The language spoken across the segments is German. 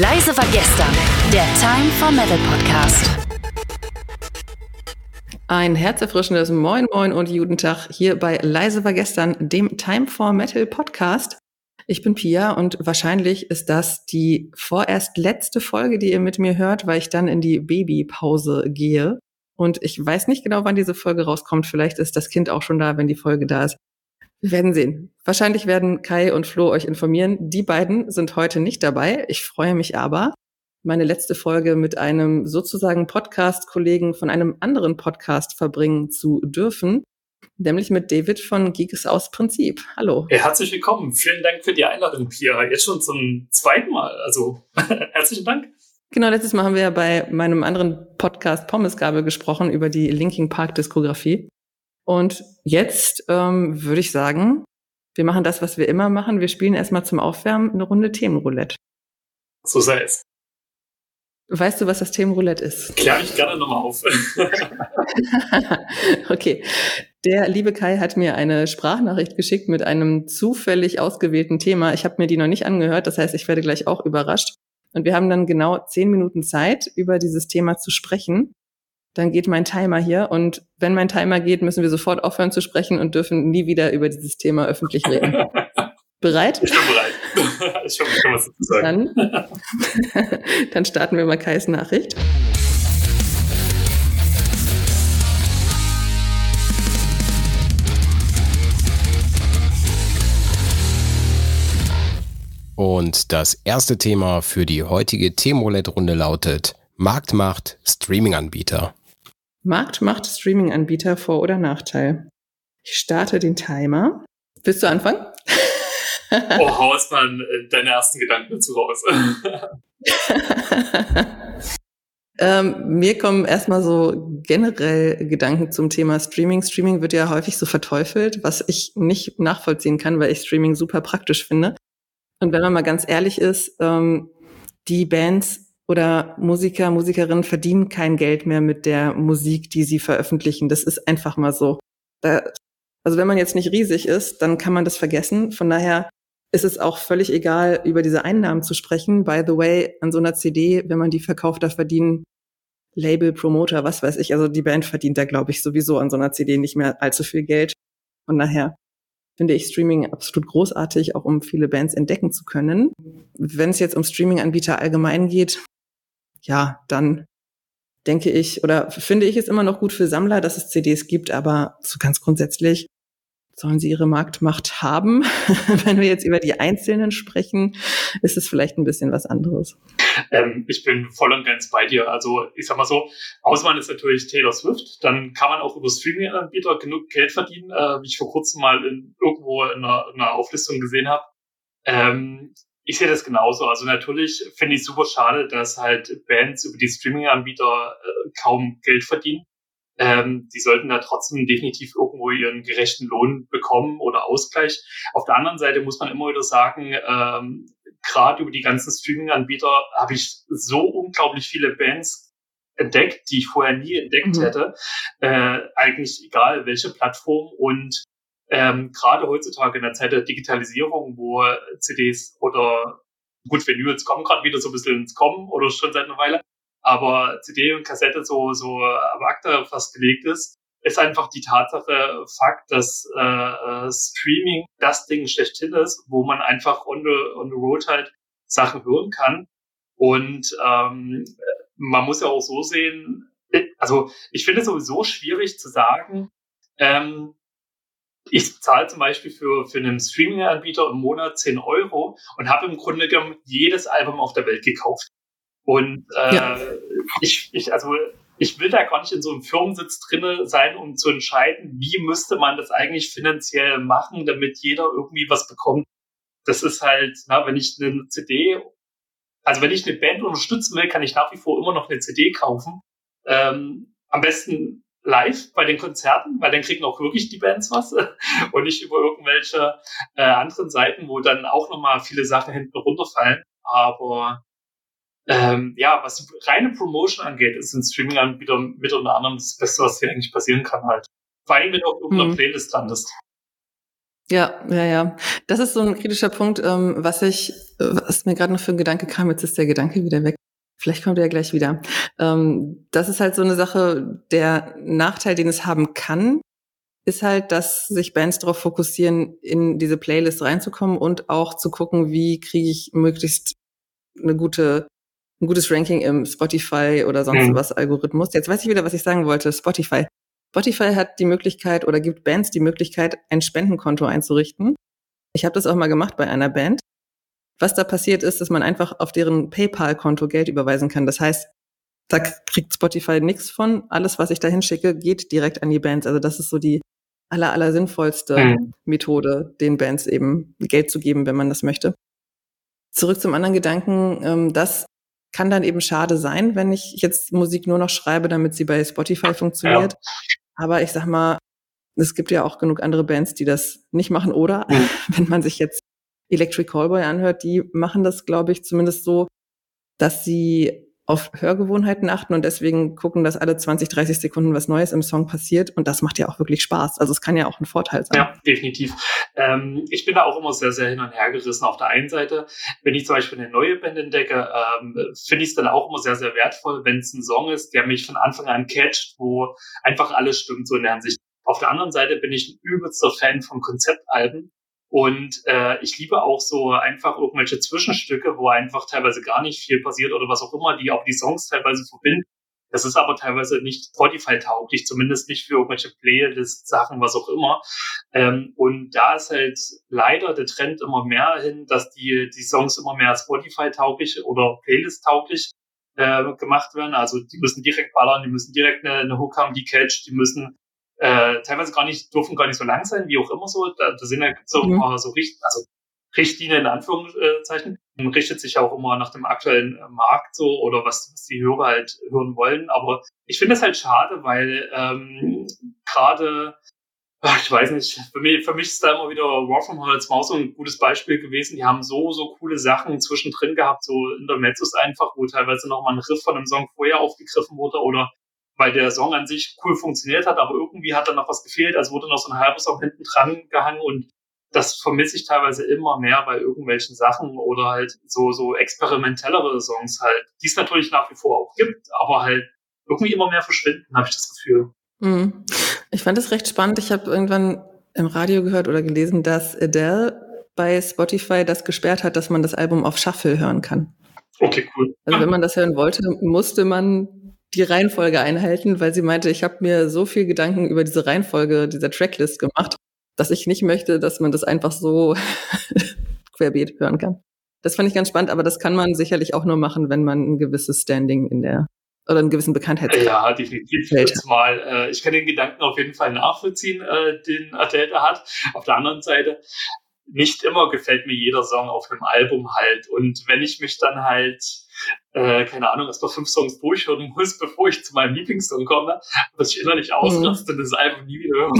Leise war gestern, der Time for Metal Podcast. Ein herzerfrischendes Moin Moin und guten Tag hier bei Leise war gestern, dem Time for Metal Podcast. Ich bin Pia und wahrscheinlich ist das die vorerst letzte Folge, die ihr mit mir hört, weil ich dann in die Babypause gehe. Und ich weiß nicht genau, wann diese Folge rauskommt. Vielleicht ist das Kind auch schon da, wenn die Folge da ist. Wir werden sehen. Wahrscheinlich werden Kai und Flo euch informieren. Die beiden sind heute nicht dabei. Ich freue mich aber, meine letzte Folge mit einem sozusagen Podcast-Kollegen von einem anderen Podcast verbringen zu dürfen, nämlich mit David von Geeks aus Prinzip. Hallo. Ja, herzlich willkommen. Vielen Dank für die Einladung, Pia. Jetzt schon zum zweiten Mal. Also herzlichen Dank. Genau, letztes Mal haben wir ja bei meinem anderen Podcast Pommesgabel gesprochen über die Linking Park Diskografie. Und jetzt ähm, würde ich sagen, wir machen das, was wir immer machen. Wir spielen erstmal zum Aufwärmen eine Runde Themenroulette. So sei es. Weißt du, was das Themenroulette ist? Klär ich gerne nochmal auf. okay. Der liebe Kai hat mir eine Sprachnachricht geschickt mit einem zufällig ausgewählten Thema. Ich habe mir die noch nicht angehört, das heißt, ich werde gleich auch überrascht. Und wir haben dann genau zehn Minuten Zeit, über dieses Thema zu sprechen dann geht mein Timer hier und wenn mein Timer geht, müssen wir sofort aufhören zu sprechen und dürfen nie wieder über dieses Thema öffentlich reden. bereit? Ich bin bereit. ich hoffe, ich kann was dazu sagen. Dann, dann starten wir mal Kais Nachricht. Und das erste Thema für die heutige Themenroulette-Runde lautet Marktmacht Streaming-Anbieter. Markt macht Streaming-Anbieter Vor- oder Nachteil. Ich starte den Timer. Willst du anfangen? oh, hau erstmal äh, deine ersten Gedanken dazu raus. ähm, mir kommen erstmal so generell Gedanken zum Thema Streaming. Streaming wird ja häufig so verteufelt, was ich nicht nachvollziehen kann, weil ich Streaming super praktisch finde. Und wenn man mal ganz ehrlich ist, ähm, die Bands oder Musiker, Musikerinnen verdienen kein Geld mehr mit der Musik, die sie veröffentlichen. Das ist einfach mal so. Da, also wenn man jetzt nicht riesig ist, dann kann man das vergessen. Von daher ist es auch völlig egal, über diese Einnahmen zu sprechen. By the way, an so einer CD, wenn man die verkauft, da verdienen Label, Promoter, was weiß ich. Also die Band verdient da, glaube ich, sowieso an so einer CD nicht mehr allzu viel Geld. Von daher finde ich Streaming absolut großartig, auch um viele Bands entdecken zu können. Wenn es jetzt um Streaming-Anbieter allgemein geht, ja, dann denke ich oder finde ich es immer noch gut für Sammler, dass es CDs gibt, aber so ganz grundsätzlich sollen sie ihre Marktmacht haben. Wenn wir jetzt über die Einzelnen sprechen, ist es vielleicht ein bisschen was anderes. Ähm, ich bin voll und ganz bei dir. Also ich sag mal so, Auswahl ist natürlich Taylor Swift. Dann kann man auch über Streaming-Anbieter genug Geld verdienen, äh, wie ich vor kurzem mal in, irgendwo in einer, in einer Auflistung gesehen habe. Ähm, ich sehe das genauso. Also natürlich finde ich super schade, dass halt Bands über die Streaming-Anbieter äh, kaum Geld verdienen. Ähm, die sollten da trotzdem definitiv irgendwo ihren gerechten Lohn bekommen oder Ausgleich. Auf der anderen Seite muss man immer wieder sagen, ähm, gerade über die ganzen Streaming-Anbieter habe ich so unglaublich viele Bands entdeckt, die ich vorher nie entdeckt mhm. hätte. Äh, eigentlich egal welche Plattform und ähm, gerade heutzutage in der Zeit der Digitalisierung, wo CDs oder gut, Vinyls kommen gerade wieder so ein bisschen ins Kommen oder schon seit einer Weile, aber CD und Kassette so, so am Akte fast gelegt ist, ist einfach die Tatsache Fakt, dass äh, äh, Streaming das Ding schlechthin ist, wo man einfach on the, on the road halt Sachen hören kann. Und ähm, man muss ja auch so sehen, also ich finde es sowieso schwierig zu sagen, ähm, ich zahle zum Beispiel für, für einen Streaming-Anbieter im Monat 10 Euro und habe im Grunde genommen jedes Album auf der Welt gekauft. Und äh, ja. ich, ich, also ich will da gar nicht in so einem Firmensitz drinne sein, um zu entscheiden, wie müsste man das eigentlich finanziell machen, damit jeder irgendwie was bekommt. Das ist halt, na, wenn ich eine CD, also wenn ich eine Band unterstützen will, kann ich nach wie vor immer noch eine CD kaufen. Ähm, am besten live bei den Konzerten, weil dann kriegen auch wirklich die Bands was und nicht über irgendwelche äh, anderen Seiten, wo dann auch nochmal viele Sachen hinten runterfallen. Aber ähm, ja, was die reine Promotion angeht, ist ein Streaming-Anbieter mit unter anderem das Beste, was hier eigentlich passieren kann halt. Vor allem, wenn du auf irgendeiner mhm. Playlist landest. Ja, ja, ja. Das ist so ein kritischer Punkt, ähm, was ich, was mir gerade noch für ein Gedanke kam, jetzt ist der Gedanke wieder weg. Vielleicht kommt er ja gleich wieder. Ähm, das ist halt so eine Sache, der Nachteil, den es haben kann, ist halt, dass sich Bands darauf fokussieren, in diese Playlist reinzukommen und auch zu gucken, wie kriege ich möglichst eine gute, ein gutes Ranking im Spotify oder sonst mhm. was Algorithmus. Jetzt weiß ich wieder, was ich sagen wollte. Spotify. Spotify hat die Möglichkeit oder gibt Bands die Möglichkeit, ein Spendenkonto einzurichten. Ich habe das auch mal gemacht bei einer Band. Was da passiert ist, dass man einfach auf deren PayPal-Konto Geld überweisen kann. Das heißt, da kriegt Spotify nichts von. Alles, was ich da hinschicke, geht direkt an die Bands. Also das ist so die aller, aller sinnvollste mhm. Methode, den Bands eben Geld zu geben, wenn man das möchte. Zurück zum anderen Gedanken, ähm, das kann dann eben schade sein, wenn ich jetzt Musik nur noch schreibe, damit sie bei Spotify funktioniert. Ja. Aber ich sag mal, es gibt ja auch genug andere Bands, die das nicht machen. Oder mhm. wenn man sich jetzt Electric Callboy anhört, die machen das, glaube ich, zumindest so, dass sie auf Hörgewohnheiten achten und deswegen gucken, dass alle 20, 30 Sekunden was Neues im Song passiert. Und das macht ja auch wirklich Spaß. Also es kann ja auch ein Vorteil sein. Ja, definitiv. Ähm, ich bin da auch immer sehr, sehr hin und her gerissen. Auf der einen Seite, wenn ich zum Beispiel eine neue Band entdecke, ähm, finde ich es dann auch immer sehr, sehr wertvoll, wenn es ein Song ist, der mich von Anfang an catcht, wo einfach alles stimmt, so in der Hinsicht. Auf der anderen Seite bin ich ein übelster Fan von Konzeptalben und äh, ich liebe auch so einfach irgendwelche Zwischenstücke, wo einfach teilweise gar nicht viel passiert oder was auch immer, die auch die Songs teilweise verbinden. Das ist aber teilweise nicht Spotify-tauglich, zumindest nicht für irgendwelche Playlist-Sachen, was auch immer. Ähm, und da ist halt leider der Trend immer mehr hin, dass die, die Songs immer mehr Spotify-tauglich oder Playlist-tauglich äh, gemacht werden. Also die müssen direkt ballern, die müssen direkt eine, eine Hook haben, die catch, die müssen äh, teilweise gar nicht, dürfen gar nicht so lang sein, wie auch immer so. Da, da sind ja so mhm. immer so Richt, also Richtlinien in Anführungszeichen. Man richtet sich auch immer nach dem aktuellen äh, Markt so oder was, was die Hörer halt hören wollen. Aber ich finde es halt schade, weil ähm, gerade ich weiß nicht, für mich, für mich ist da immer wieder War from Hell Maus so ein gutes Beispiel gewesen. Die haben so, so coole Sachen zwischendrin gehabt, so Intermezzos einfach, wo teilweise nochmal ein Riff von einem Song vorher aufgegriffen wurde oder weil der Song an sich cool funktioniert hat, aber irgendwie hat da noch was gefehlt, also wurde noch so ein halbes Song hinten dran gehangen und das vermisse ich teilweise immer mehr bei irgendwelchen Sachen oder halt so, so experimentellere Songs halt, die es natürlich nach wie vor auch gibt, aber halt irgendwie immer mehr verschwinden, habe ich das Gefühl. Mhm. Ich fand es recht spannend. Ich habe irgendwann im Radio gehört oder gelesen, dass Adele bei Spotify das gesperrt hat, dass man das Album auf Shuffle hören kann. Okay, cool. Also wenn man das hören wollte, musste man die Reihenfolge einhalten, weil sie meinte, ich habe mir so viel Gedanken über diese Reihenfolge dieser Tracklist gemacht, dass ich nicht möchte, dass man das einfach so querbeet hören kann. Das fand ich ganz spannend, aber das kann man sicherlich auch nur machen, wenn man ein gewisses Standing in der oder einen gewissen Bekanntheitsgrad. Ja, definitiv. Mal, äh, ich kann den Gedanken auf jeden Fall nachvollziehen, äh, den Adele hat. Auf der anderen Seite, nicht immer gefällt mir jeder Song auf einem Album halt. Und wenn ich mich dann halt äh, keine Ahnung, erst mal fünf Songs durchhören muss, bevor ich zu meinem Lieblingssong komme, dass ich innerlich ausraste und das Album nie wieder höre.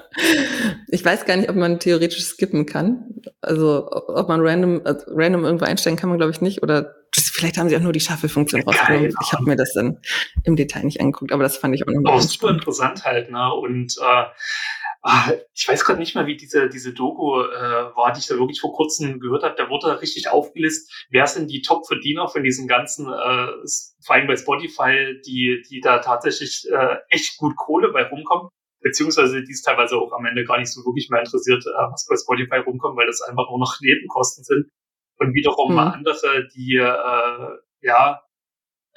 ich weiß gar nicht, ob man theoretisch skippen kann. Also ob man random, also random irgendwo einstellen kann man, glaube ich, nicht. Oder vielleicht haben sie auch nur die Shuffle-Funktion rausgenommen. Ich habe mir das dann im Detail nicht angeguckt, aber das fand ich auch nochmal. Oh, super interessant halt, ne? Und äh, ich weiß gerade nicht mehr, wie diese, diese Doku äh, war, die ich da wirklich vor kurzem gehört habe. Da wurde richtig aufgelistet, wer sind die Top-Verdiener von diesen ganzen, äh, vor allem bei Spotify, die, die da tatsächlich äh, echt gut Kohle bei rumkommen. Beziehungsweise die es teilweise auch am Ende gar nicht so wirklich mehr interessiert, äh, was bei Spotify rumkommt, weil das einfach nur noch Nebenkosten sind. Und wiederum mhm. andere, die äh, ja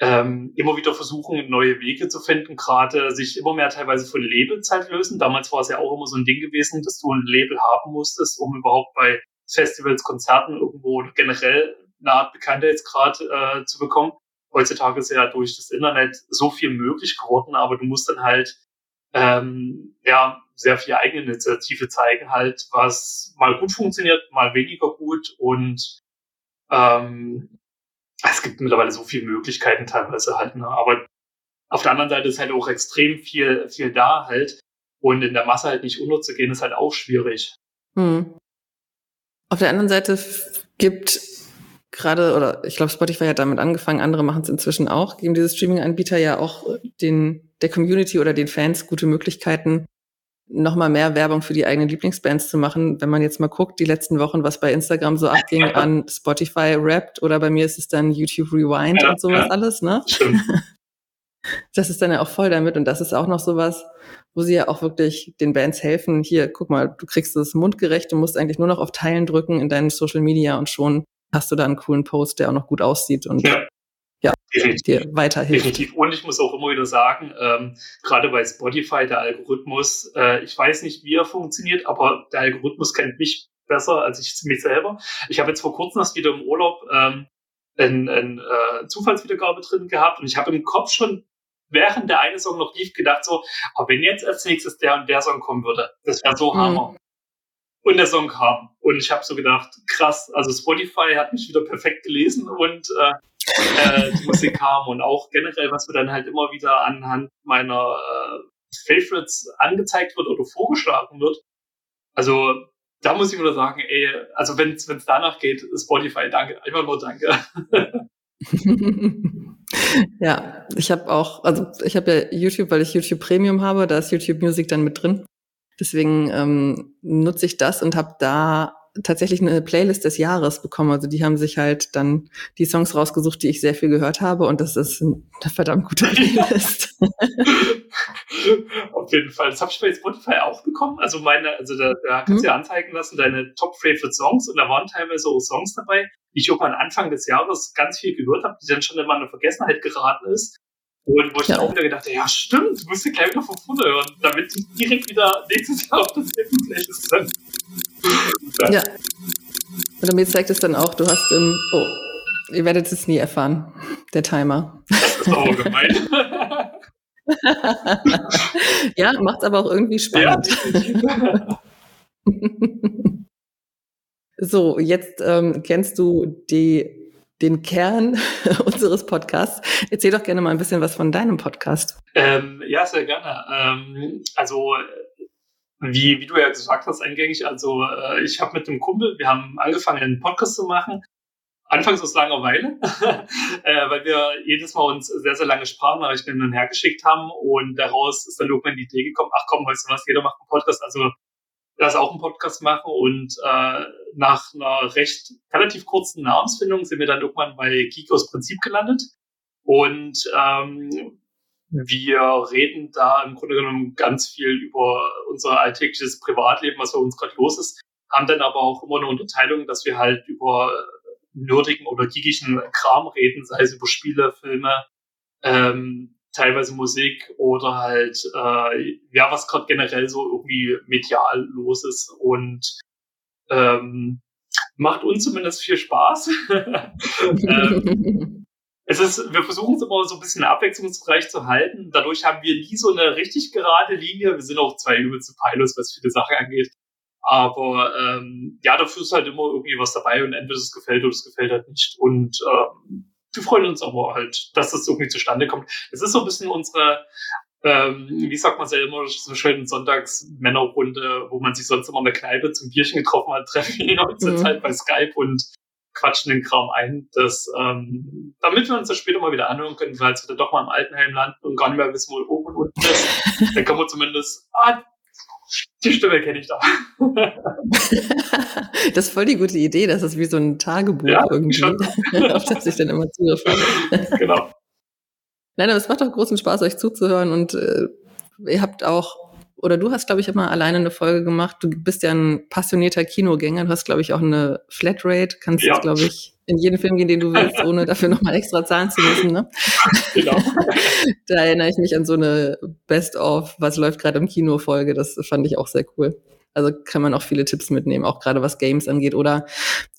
ähm, immer wieder versuchen, neue Wege zu finden, gerade sich immer mehr teilweise von Labels halt lösen. Damals war es ja auch immer so ein Ding gewesen, dass du ein Label haben musstest, um überhaupt bei Festivals, Konzerten irgendwo generell eine Art Bekanntheitsgrad äh, zu bekommen. Heutzutage ist ja durch das Internet so viel möglich geworden, aber du musst dann halt ähm, ja sehr viel eigene Initiative zeigen, halt, was mal gut funktioniert, mal weniger gut und ähm, es gibt mittlerweile so viele Möglichkeiten teilweise halt, ne? aber auf der anderen Seite ist halt auch extrem viel, viel da halt und in der Masse halt nicht unterzugehen, ist halt auch schwierig. Hm. Auf der anderen Seite gibt gerade, oder ich glaube, Spotify hat damit angefangen, andere machen es inzwischen auch, geben diese Streaming-Anbieter ja auch den, der Community oder den Fans gute Möglichkeiten, nochmal mehr Werbung für die eigenen Lieblingsbands zu machen. Wenn man jetzt mal guckt, die letzten Wochen, was bei Instagram so abging an Spotify Wrapped oder bei mir ist es dann YouTube Rewind ja, und sowas ja. alles, ne? Stimmt. Das ist dann ja auch voll damit und das ist auch noch sowas, wo sie ja auch wirklich den Bands helfen. Hier, guck mal, du kriegst es mundgerecht, du musst eigentlich nur noch auf Teilen drücken in deinen Social Media und schon hast du da einen coolen Post, der auch noch gut aussieht und ja, ja dir weiterhilft. Definitiv. Und ich muss auch immer wieder sagen, ähm, gerade bei Spotify, der Algorithmus, äh, ich weiß nicht, wie er funktioniert, aber der Algorithmus kennt mich besser als ich mich selber. Ich habe jetzt vor kurzem erst wieder im Urlaub ähm, eine ein, äh, Zufallswiedergabe drin gehabt und ich habe im Kopf schon während der eine Song noch lief, gedacht so, aber wenn jetzt als nächstes der und der Song kommen würde, das wäre so mhm. Hammer. Und der Song kam. Und ich habe so gedacht, krass, also Spotify hat mich wieder perfekt gelesen und äh, äh, die Musik kam und auch generell, was mir dann halt immer wieder anhand meiner äh, Favorites angezeigt wird oder vorgeschlagen wird. Also da muss ich wieder sagen, ey, also wenn es danach geht, Spotify, danke, einfach nur danke. ja, ich habe auch, also ich habe ja YouTube, weil ich YouTube Premium habe, da ist YouTube Music dann mit drin. Deswegen ähm, nutze ich das und habe da tatsächlich eine Playlist des Jahres bekommen. Also die haben sich halt dann die Songs rausgesucht, die ich sehr viel gehört habe und das ist eine verdammt gute Playlist. Auf jeden Fall. Das habe ich bei Spotify auch bekommen. Also meine, also da, da kannst du mhm. ja anzeigen lassen, deine Top Favorite Songs und da waren teilweise auch Songs dabei, die ich irgendwann Anfang des Jahres ganz viel gehört habe, die dann schon immer in Vergessenheit geraten ist. Und wo ich ja. dann auch wieder gedacht habe, ja stimmt, du musst dir gleich wieder von vorne hören, damit die direkt wieder nächstes Jahr auf das Playlist sind. Ja. Und mir zeigt es dann auch, du hast im, oh, ihr werdet es nie erfahren, der Timer. Das ist auch gemein. ja, macht es aber auch irgendwie spannend. Ja, so, jetzt ähm, kennst du die, den Kern unseres Podcasts. Erzähl doch gerne mal ein bisschen was von deinem Podcast. Ähm, ja, sehr gerne. Ähm, also wie, wie du ja gesagt hast, eingängig, also äh, ich habe mit einem Kumpel, wir haben angefangen, einen Podcast zu machen. Anfangs aus Langeweile, äh, weil wir jedes Mal uns sehr, sehr lange Sprachnachrichten hin und her geschickt haben und daraus ist dann irgendwann die Idee gekommen, ach komm, weißt du was, jeder macht einen Podcast, also lass auch einen Podcast machen und äh, nach einer recht relativ kurzen Namensfindung sind wir dann irgendwann bei Geek aus Prinzip gelandet. Und ähm, wir reden da im Grunde genommen ganz viel über unser alltägliches Privatleben, was bei uns gerade los ist, haben dann aber auch immer eine Unterteilung, dass wir halt über nerdigen oder geekigen Kram reden, sei es über Spiele, Filme, ähm, teilweise Musik oder halt äh, ja, was gerade generell so irgendwie medial los ist und ähm, macht uns zumindest viel Spaß. ähm, es ist, wir versuchen es immer so ein bisschen abwechslungsreich zu halten. Dadurch haben wir nie so eine richtig gerade Linie. Wir sind auch zwei übelste Pilots, was viele Sachen angeht. Aber ähm, ja, dafür ist halt immer irgendwie was dabei und entweder es gefällt oder es gefällt halt nicht. Und ähm, wir freuen uns aber halt, dass das irgendwie zustande kommt. Es ist so ein bisschen unsere, ähm, wie sagt man es ja immer, so schön Sonntags-Männerrunde, wo man sich sonst immer in der Kneipe zum Bierchen getroffen hat, treffen wir uns jetzt mhm. halt bei Skype und quatschen den Kram ein, dass, ähm, damit wir uns das später mal wieder anhören können, weil wir dann doch mal im Altenheim landen und gar nicht mehr wissen, wo oben und unten ist, dann können wir zumindest, ah, die Stimme kenne ich da. das ist voll die gute Idee, das ist wie so ein Tagebuch ja, irgendwie, auf das ich dann immer Zugriff habe. genau. Nein, aber es macht auch großen Spaß, euch zuzuhören und äh, ihr habt auch oder du hast, glaube ich, immer alleine eine Folge gemacht. Du bist ja ein passionierter Kinogänger. Du hast, glaube ich, auch eine Flatrate. Kannst, ja. glaube ich, in jeden Film gehen, den du willst, ohne dafür nochmal extra zahlen zu müssen. Ne? Genau. da erinnere ich mich an so eine Best-of, was läuft gerade im Kino-Folge. Das fand ich auch sehr cool. Also kann man auch viele Tipps mitnehmen, auch gerade was Games angeht. Oder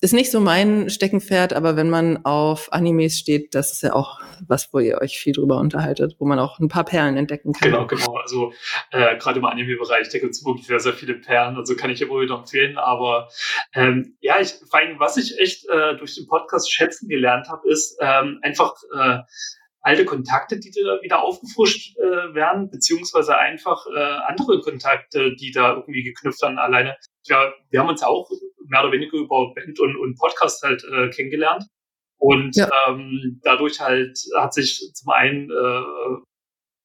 ist nicht so mein Steckenpferd, aber wenn man auf Animes steht, das ist ja auch was, wo ihr euch viel drüber unterhaltet, wo man auch ein paar Perlen entdecken kann. Genau, genau. Also äh, gerade im Anime-Bereich, da gibt es wirklich sehr, sehr viele Perlen. Also kann ich immer wieder empfehlen. Aber ähm, ja, ich, vor allem, was ich echt äh, durch den Podcast schätzen gelernt habe, ist ähm, einfach äh, alte Kontakte, die da wieder aufgefrischt äh, werden, beziehungsweise einfach äh, andere Kontakte, die da irgendwie geknüpft werden alleine. Ja, wir haben uns auch mehr oder weniger über Band und, und Podcast halt äh, kennengelernt. Und ja. ähm, dadurch halt hat sich zum einen äh,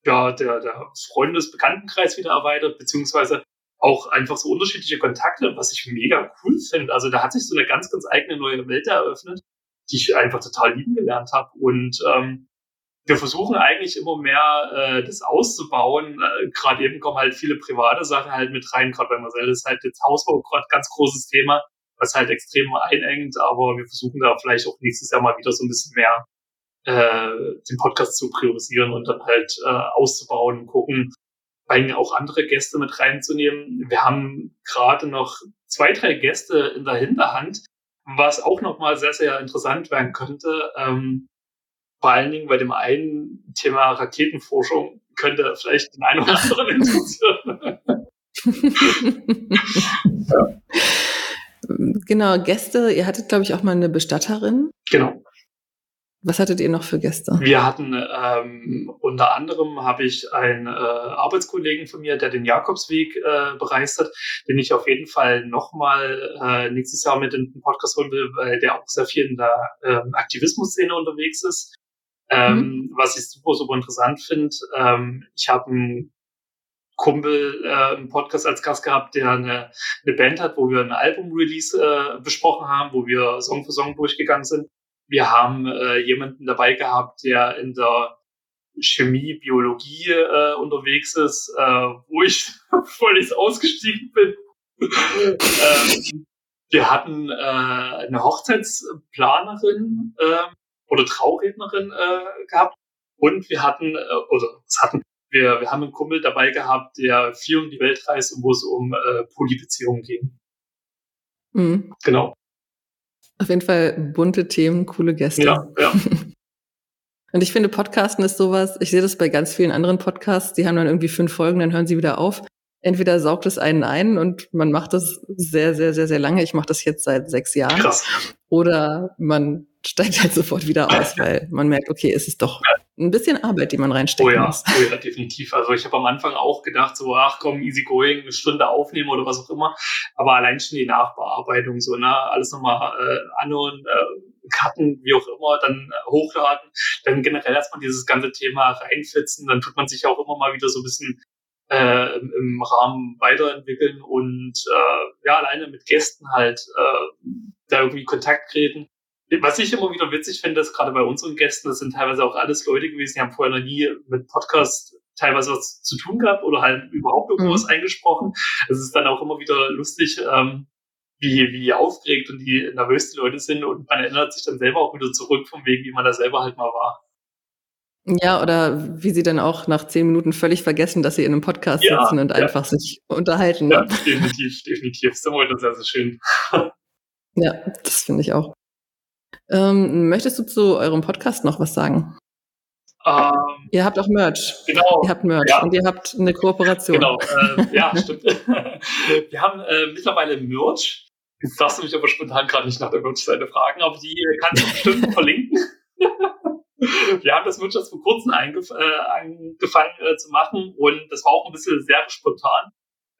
ja, der, der Freundesbekanntenkreis wieder erweitert, beziehungsweise auch einfach so unterschiedliche Kontakte, was ich mega cool finde. Also da hat sich so eine ganz, ganz eigene neue Welt eröffnet, die ich einfach total lieben gelernt habe. Und ähm, wir versuchen eigentlich immer mehr äh, das auszubauen. Äh, gerade eben kommen halt viele private Sachen halt mit rein. Gerade bei Marcel ist halt jetzt Hausbau gerade ganz großes Thema, was halt extrem einengt. Aber wir versuchen da vielleicht auch nächstes Jahr mal wieder so ein bisschen mehr äh, den Podcast zu priorisieren und dann halt äh, auszubauen und gucken, bei auch andere Gäste mit reinzunehmen. Wir haben gerade noch zwei, drei Gäste in der Hinterhand, was auch nochmal sehr, sehr interessant werden könnte. Ähm, vor allen Dingen bei dem einen Thema Raketenforschung könnte vielleicht den einen oder anderen interessieren. ja. Genau, Gäste, ihr hattet, glaube ich, auch mal eine Bestatterin. Genau. Was hattet ihr noch für Gäste? Wir hatten ähm, unter anderem habe ich einen äh, Arbeitskollegen von mir, der den Jakobsweg äh, bereist hat, den ich auf jeden Fall nochmal äh, nächstes Jahr mit in den Podcast holen will, weil der auch sehr viel in der ähm, Aktivismus-Szene unterwegs ist. Ähm, mhm. Was ich super, super interessant finde. Ähm, ich habe einen Kumpel äh, im Podcast als Gast gehabt, der eine, eine Band hat, wo wir ein Album-Release äh, besprochen haben, wo wir Song für Song durchgegangen sind. Wir haben äh, jemanden dabei gehabt, der in der Chemie, Biologie äh, unterwegs ist, äh, wo ich völlig ausgestiegen bin. ähm, wir hatten äh, eine Hochzeitsplanerin äh, oder Traurednerin äh, gehabt und wir hatten, äh, oder was hatten, wir, wir haben einen Kumpel dabei gehabt, der viel um die Welt reist und wo es um äh, Polybeziehungen ging. Mhm. Genau. Auf jeden Fall bunte Themen, coole Gäste. Ja, ja. Und ich finde, Podcasten ist sowas, ich sehe das bei ganz vielen anderen Podcasts, die haben dann irgendwie fünf Folgen, dann hören sie wieder auf. Entweder saugt es einen ein und man macht das sehr, sehr, sehr, sehr lange. Ich mache das jetzt seit sechs Jahren. Krass. Oder man steigt halt sofort wieder aus, weil man merkt, okay, es ist doch ein bisschen Arbeit, die man reinstecken oh ja, muss. Oh ja, definitiv. Also ich habe am Anfang auch gedacht, so, ach komm, easy going, eine Stunde aufnehmen oder was auch immer. Aber allein schon die Nachbearbeitung, so, ne, alles nochmal äh, anhören, äh, cutten, wie auch immer, dann äh, hochladen, dann generell erstmal dieses ganze Thema reinfitzen, dann tut man sich auch immer mal wieder so ein bisschen äh, im, im Rahmen weiterentwickeln und äh, ja, alleine mit Gästen halt äh, da irgendwie Kontakt treten was ich immer wieder witzig finde, ist gerade bei unseren Gästen, das sind teilweise auch alles Leute gewesen, die haben vorher noch nie mit Podcast teilweise was zu tun gehabt oder halt überhaupt irgendwas mhm. eingesprochen. Es ist dann auch immer wieder lustig, ähm, wie, wie aufgeregt und wie nervös die Leute sind und man erinnert sich dann selber auch wieder zurück vom Weg, wie man da selber halt mal war. Ja, oder wie sie dann auch nach zehn Minuten völlig vergessen, dass sie in einem Podcast ja, sitzen und ja. einfach sich unterhalten. Ja, definitiv, definitiv. Das ist immer sehr, sehr schön. ja, das finde ich auch. Ähm, möchtest du zu eurem Podcast noch was sagen? Ähm, ihr habt auch Merch. Genau. Ihr habt Merch ja. und ihr habt eine Kooperation. Genau, äh, ja, stimmt. Wir haben äh, mittlerweile Merch. Jetzt darfst du mich aber spontan gerade nicht nach der Merch-Seite fragen, aber die kannst du bestimmt verlinken. Wir haben das Merch jetzt vor kurzem äh, angefangen äh, zu machen und das war auch ein bisschen sehr spontan.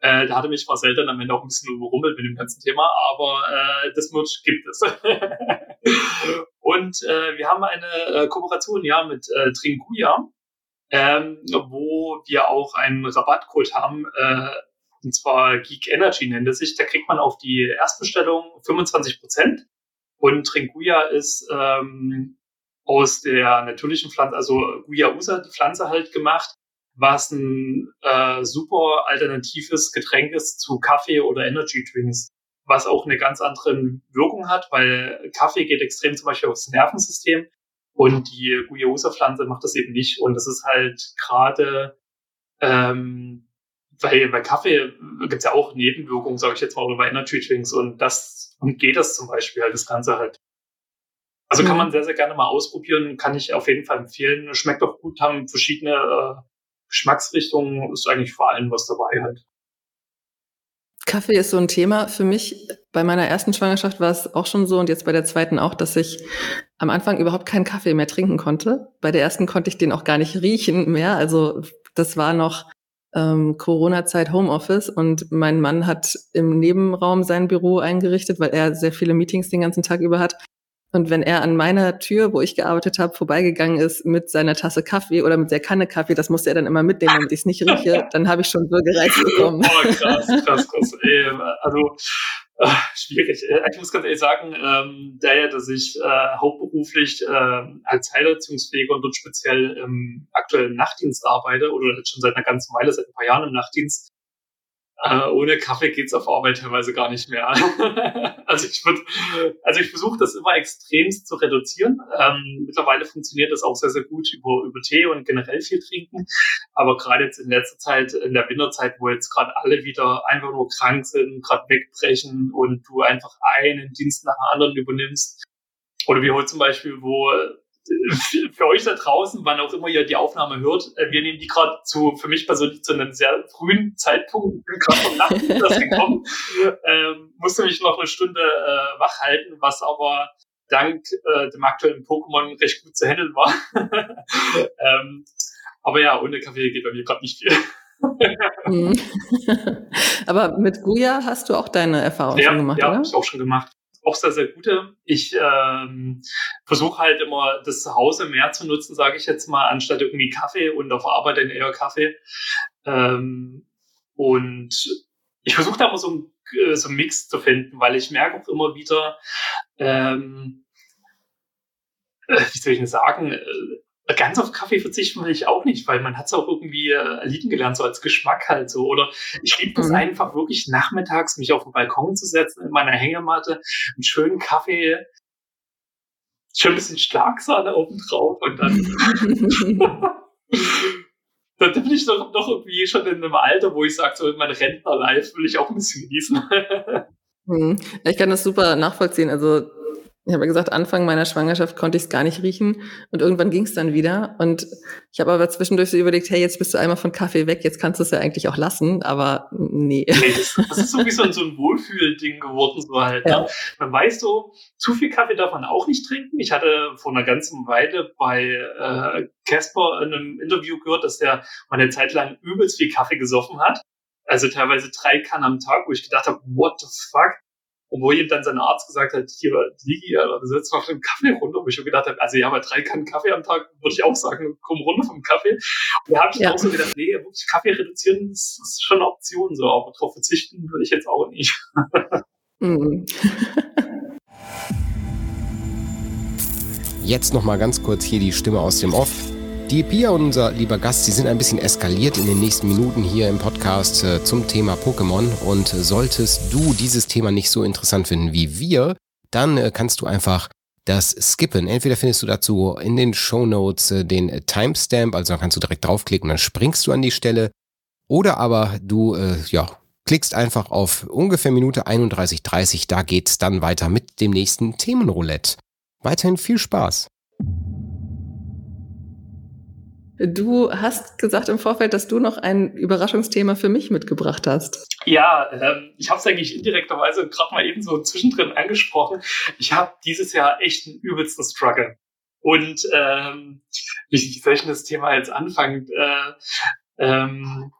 Äh, da hatte mich Marcel dann am Ende auch ein bisschen überrumpelt mit dem ganzen Thema, aber äh, das Merch gibt es. und äh, wir haben eine äh, Kooperation ja mit äh, Trinkuya, ähm, wo wir auch einen Rabattcode haben, äh, und zwar Geek Energy nennt es sich. Da kriegt man auf die Erstbestellung 25 Prozent. Und Trinkuya ist ähm, aus der natürlichen Pflanze, also Guya Usa, die Pflanze halt gemacht, was ein äh, super alternatives Getränk ist zu Kaffee oder Energy Drinks, was auch eine ganz andere Wirkung hat, weil Kaffee geht extrem zum Beispiel aufs Nervensystem und die Guayusa-Pflanze macht das eben nicht. Und das ist halt gerade, ähm, weil bei Kaffee gibt's ja auch Nebenwirkungen, sage ich jetzt mal, oder bei Energy Drinks und das umgeht das zum Beispiel halt das Ganze halt. Also kann mhm. man sehr, sehr gerne mal ausprobieren, kann ich auf jeden Fall empfehlen. Schmeckt auch gut, haben verschiedene äh, Geschmacksrichtung ist eigentlich vor allem was dabei halt. Kaffee ist so ein Thema für mich. Bei meiner ersten Schwangerschaft war es auch schon so und jetzt bei der zweiten auch, dass ich am Anfang überhaupt keinen Kaffee mehr trinken konnte. Bei der ersten konnte ich den auch gar nicht riechen mehr. Also das war noch ähm, Corona-Zeit Homeoffice und mein Mann hat im Nebenraum sein Büro eingerichtet, weil er sehr viele Meetings den ganzen Tag über hat. Und wenn er an meiner Tür, wo ich gearbeitet habe, vorbeigegangen ist mit seiner Tasse Kaffee oder mit der Kanne Kaffee, das musste er dann immer mitnehmen, damit ich es nicht rieche, dann habe ich schon Würgereiz bekommen. Oh, krass, krass, krass. Ey, also äh, schwierig. Äh, ich muss ganz ehrlich sagen, ähm, der ja, dass ich äh, hauptberuflich äh, als Heilerziehungspfleger und dort speziell im aktuellen Nachtdienst arbeite oder schon seit einer ganzen Weile, seit ein paar Jahren im Nachtdienst, äh, ohne Kaffee geht's auf Arbeit teilweise gar nicht mehr. also ich würde, also ich versuche das immer extremst zu reduzieren. Ähm, mittlerweile funktioniert das auch sehr, sehr gut über, über Tee und generell viel trinken. Aber gerade jetzt in letzter Zeit, in der Winterzeit, wo jetzt gerade alle wieder einfach nur krank sind, gerade wegbrechen und du einfach einen Dienst nach dem anderen übernimmst. Oder wie heute zum Beispiel, wo für euch da draußen, wann auch immer ihr die Aufnahme hört, äh, wir nehmen die gerade zu, für mich persönlich zu einem sehr frühen Zeitpunkt, bin gerade vom Nacht gekommen, ähm, musste mich noch eine Stunde äh, wach halten, was aber dank äh, dem aktuellen Pokémon recht gut zu handeln war. ähm, aber ja, ohne Kaffee geht bei mir gerade nicht viel. Mhm. aber mit Guya hast du auch deine Erfahrungen ja, schon gemacht, ja, oder? Ja, ich auch schon gemacht auch sehr, sehr gute. Ich ähm, versuche halt immer das Zuhause mehr zu nutzen, sage ich jetzt mal, anstatt irgendwie Kaffee und auf Arbeit dann eher Kaffee. Ähm, und ich versuche da immer so, ein, äh, so einen Mix zu finden, weil ich merke auch immer wieder, ähm, äh, wie soll ich denn sagen, äh, ganz auf Kaffee verzichten will ich auch nicht, weil man hat es auch irgendwie äh, lieben gelernt, so als Geschmack halt so. Oder ich liebe das mhm. einfach wirklich nachmittags, mich auf den Balkon zu setzen, in meiner Hängematte, einen schönen Kaffee, schön ein bisschen Schlagsahne oben drauf und dann. da bin ich doch, doch irgendwie schon in einem Alter, wo ich sage, so in meinem Rentner-Life will ich auch ein bisschen genießen. Hm. Ich kann das super nachvollziehen. Also ich habe ja gesagt, Anfang meiner Schwangerschaft konnte ich es gar nicht riechen und irgendwann ging es dann wieder. Und ich habe aber zwischendurch so überlegt, hey, jetzt bist du einmal von Kaffee weg, jetzt kannst du es ja eigentlich auch lassen, aber nee. nee das, das, ist sowieso so ein Wohlfühlding geworden, so halt. Ne? Ja. Ne? Man weiß so, zu viel Kaffee darf man auch nicht trinken. Ich hatte vor einer ganzen Weile bei äh, Casper äh, in einem Interview gehört, dass der mal eine Zeit lang übelst viel Kaffee gesoffen hat. Also teilweise drei Kannen am Tag, wo ich gedacht habe, what the fuck? Und wo ihm dann sein Arzt gesagt hat, hier, Digi, du setzt mal den Kaffee runter, wo ich schon gedacht habe, also ja, bei drei Kannen Kaffee am Tag würde ich auch sagen, komm runter vom Kaffee. Und da habe ich ja. auch so gedacht, nee, wirklich Kaffee reduzieren, das ist schon eine Option, so, aber darauf verzichten würde ich jetzt auch nicht. Mhm. Jetzt noch mal ganz kurz hier die Stimme aus dem Off. Die Pia und unser lieber Gast, sie sind ein bisschen eskaliert in den nächsten Minuten hier im Podcast äh, zum Thema Pokémon. Und solltest du dieses Thema nicht so interessant finden wie wir, dann äh, kannst du einfach das skippen. Entweder findest du dazu in den Show Notes äh, den Timestamp, also dann kannst du direkt draufklicken, dann springst du an die Stelle. Oder aber du, äh, ja, klickst einfach auf ungefähr Minute 31.30, da geht's dann weiter mit dem nächsten Themenroulette. Weiterhin viel Spaß. Du hast gesagt im Vorfeld, dass du noch ein Überraschungsthema für mich mitgebracht hast. Ja, ähm, ich habe es eigentlich indirekterweise gerade mal eben so zwischendrin angesprochen. Ich habe dieses Jahr echt einen übelsten Struggle. Und ähm, wie soll ich das Thema jetzt anfangen? Äh, ähm,